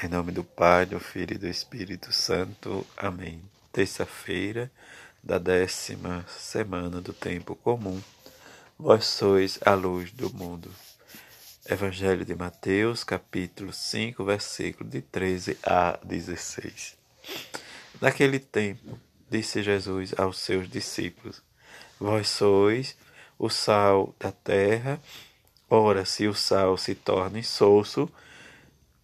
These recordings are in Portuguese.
Em nome do Pai, do Filho e do Espírito Santo. Amém. Terça-feira da décima semana do tempo comum. Vós sois a luz do mundo. Evangelho de Mateus, capítulo 5, versículo de 13 a 16. Naquele tempo, disse Jesus aos seus discípulos: Vós sois o sal da terra. Ora, se o sal se torna insosso,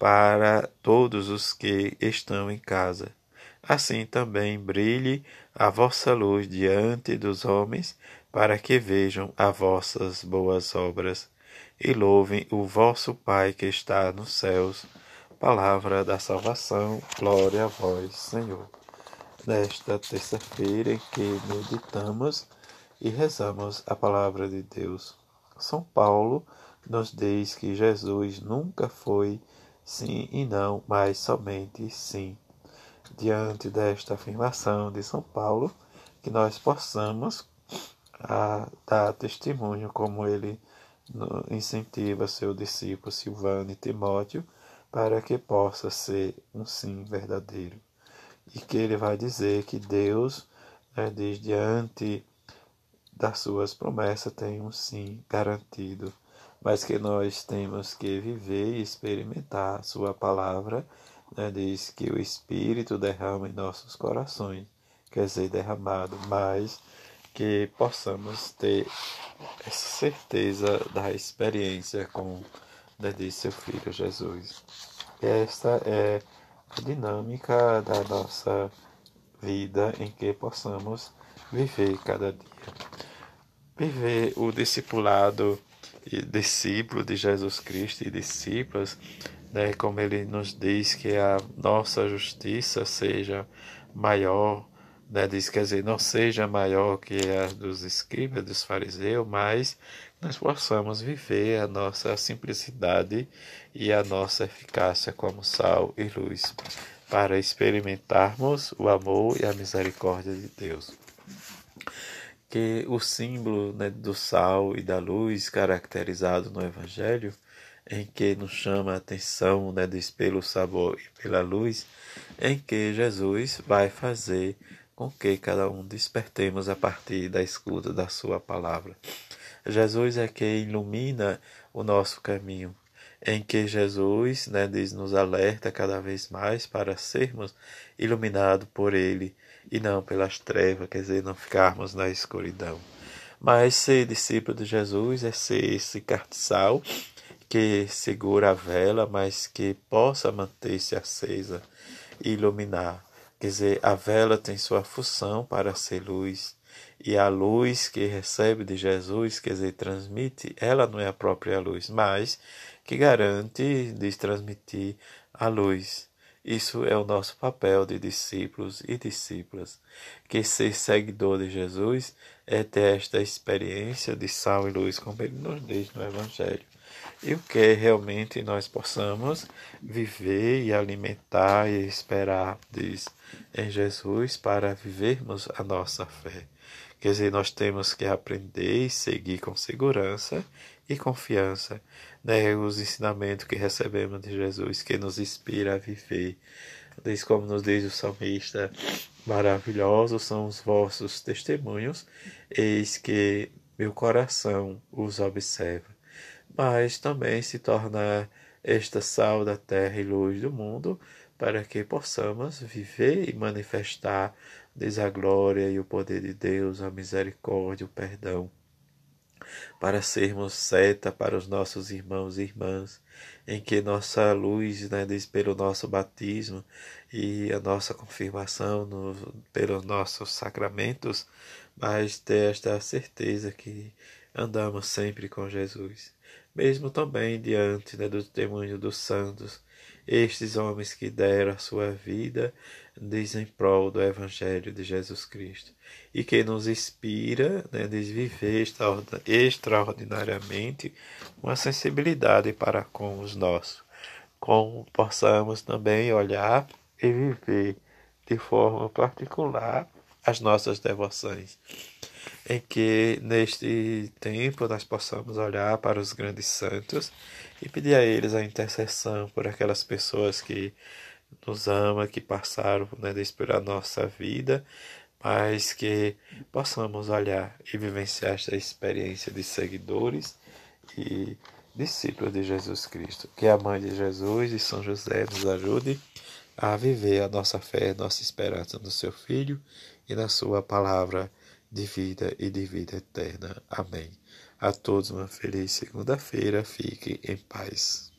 para todos os que estão em casa. Assim também brilhe a vossa luz diante dos homens, para que vejam as vossas boas obras e louvem o vosso Pai que está nos céus. Palavra da salvação, glória a vós, Senhor. Nesta terça-feira em que meditamos e rezamos a palavra de Deus, São Paulo nos diz que Jesus nunca foi sim e não, mas somente sim. Diante desta afirmação de São Paulo, que nós possamos a, dar testemunho como ele incentiva seu discípulo Silvano e Timóteo para que possa ser um sim verdadeiro. E que ele vai dizer que Deus, né, diz diante das suas promessas, tem um sim garantido mas que nós temos que viver e experimentar Sua palavra. Né? Diz que o Espírito derrama em nossos corações, quer dizer, derramado, mas que possamos ter essa certeza da experiência com né, de seu Filho Jesus. Esta é a dinâmica da nossa vida em que possamos viver cada dia. Viver o discipulado discípulo de Jesus Cristo e discípulas, né, como ele nos diz que a nossa justiça seja maior, né, diz, quer dizer, não seja maior que a dos escribas, dos fariseus, mas nós possamos viver a nossa simplicidade e a nossa eficácia como sal e luz, para experimentarmos o amor e a misericórdia de Deus que o símbolo né, do sal e da luz caracterizado no Evangelho, em que nos chama a atenção né, pelo sabor e pela luz, em que Jesus vai fazer com que cada um despertemos a partir da escuta da sua palavra. Jesus é quem ilumina o nosso caminho, em que Jesus né, diz, nos alerta cada vez mais para sermos iluminados por Ele e não pelas trevas, quer dizer, não ficarmos na escuridão. Mas ser discípulo de Jesus é ser esse cartiçal que segura a vela, mas que possa manter-se acesa e iluminar. Quer dizer, a vela tem sua função para ser luz, e a luz que recebe de Jesus, quer dizer, transmite, ela não é a própria luz, mas que garante de transmitir a luz. Isso é o nosso papel de discípulos e discípulas, que ser seguidor de Jesus é ter esta experiência de sal e luz, como ele nos diz no Evangelho. E o que realmente nós possamos viver e alimentar e esperar, diz, em Jesus para vivermos a nossa fé. Quer dizer, nós temos que aprender e seguir com segurança e confiança né, os ensinamentos que recebemos de Jesus, que nos inspira a viver. Diz como nos diz o salmista, maravilhosos são os vossos testemunhos, eis que meu coração os observa. Mas também se tornar esta sal da terra e luz do mundo, para que possamos viver e manifestar diz a glória e o poder de Deus, a misericórdia, o perdão para sermos seta para os nossos irmãos e irmãs, em que nossa luz, né, diz pelo nosso batismo e a nossa confirmação no, pelos nossos sacramentos, mas ter esta certeza que andamos sempre com Jesus, mesmo também diante né, do testemunho dos santos, estes homens que deram a sua vida dizem prol do Evangelho de Jesus Cristo e que nos inspira né, a viver extraordinariamente uma sensibilidade para com os nossos, como possamos também olhar e viver de forma particular as nossas devoções. Em que neste tempo nós possamos olhar para os grandes santos e pedir a eles a intercessão por aquelas pessoas que nos amam, que passaram né, a nossa vida, mas que possamos olhar e vivenciar esta experiência de seguidores e discípulos de Jesus Cristo. Que a Mãe de Jesus e São José nos ajude a viver a nossa fé, nossa esperança no seu Filho e na sua palavra de vida e de vida eterna. Amém. A todos uma feliz segunda-feira. Fiquem em paz.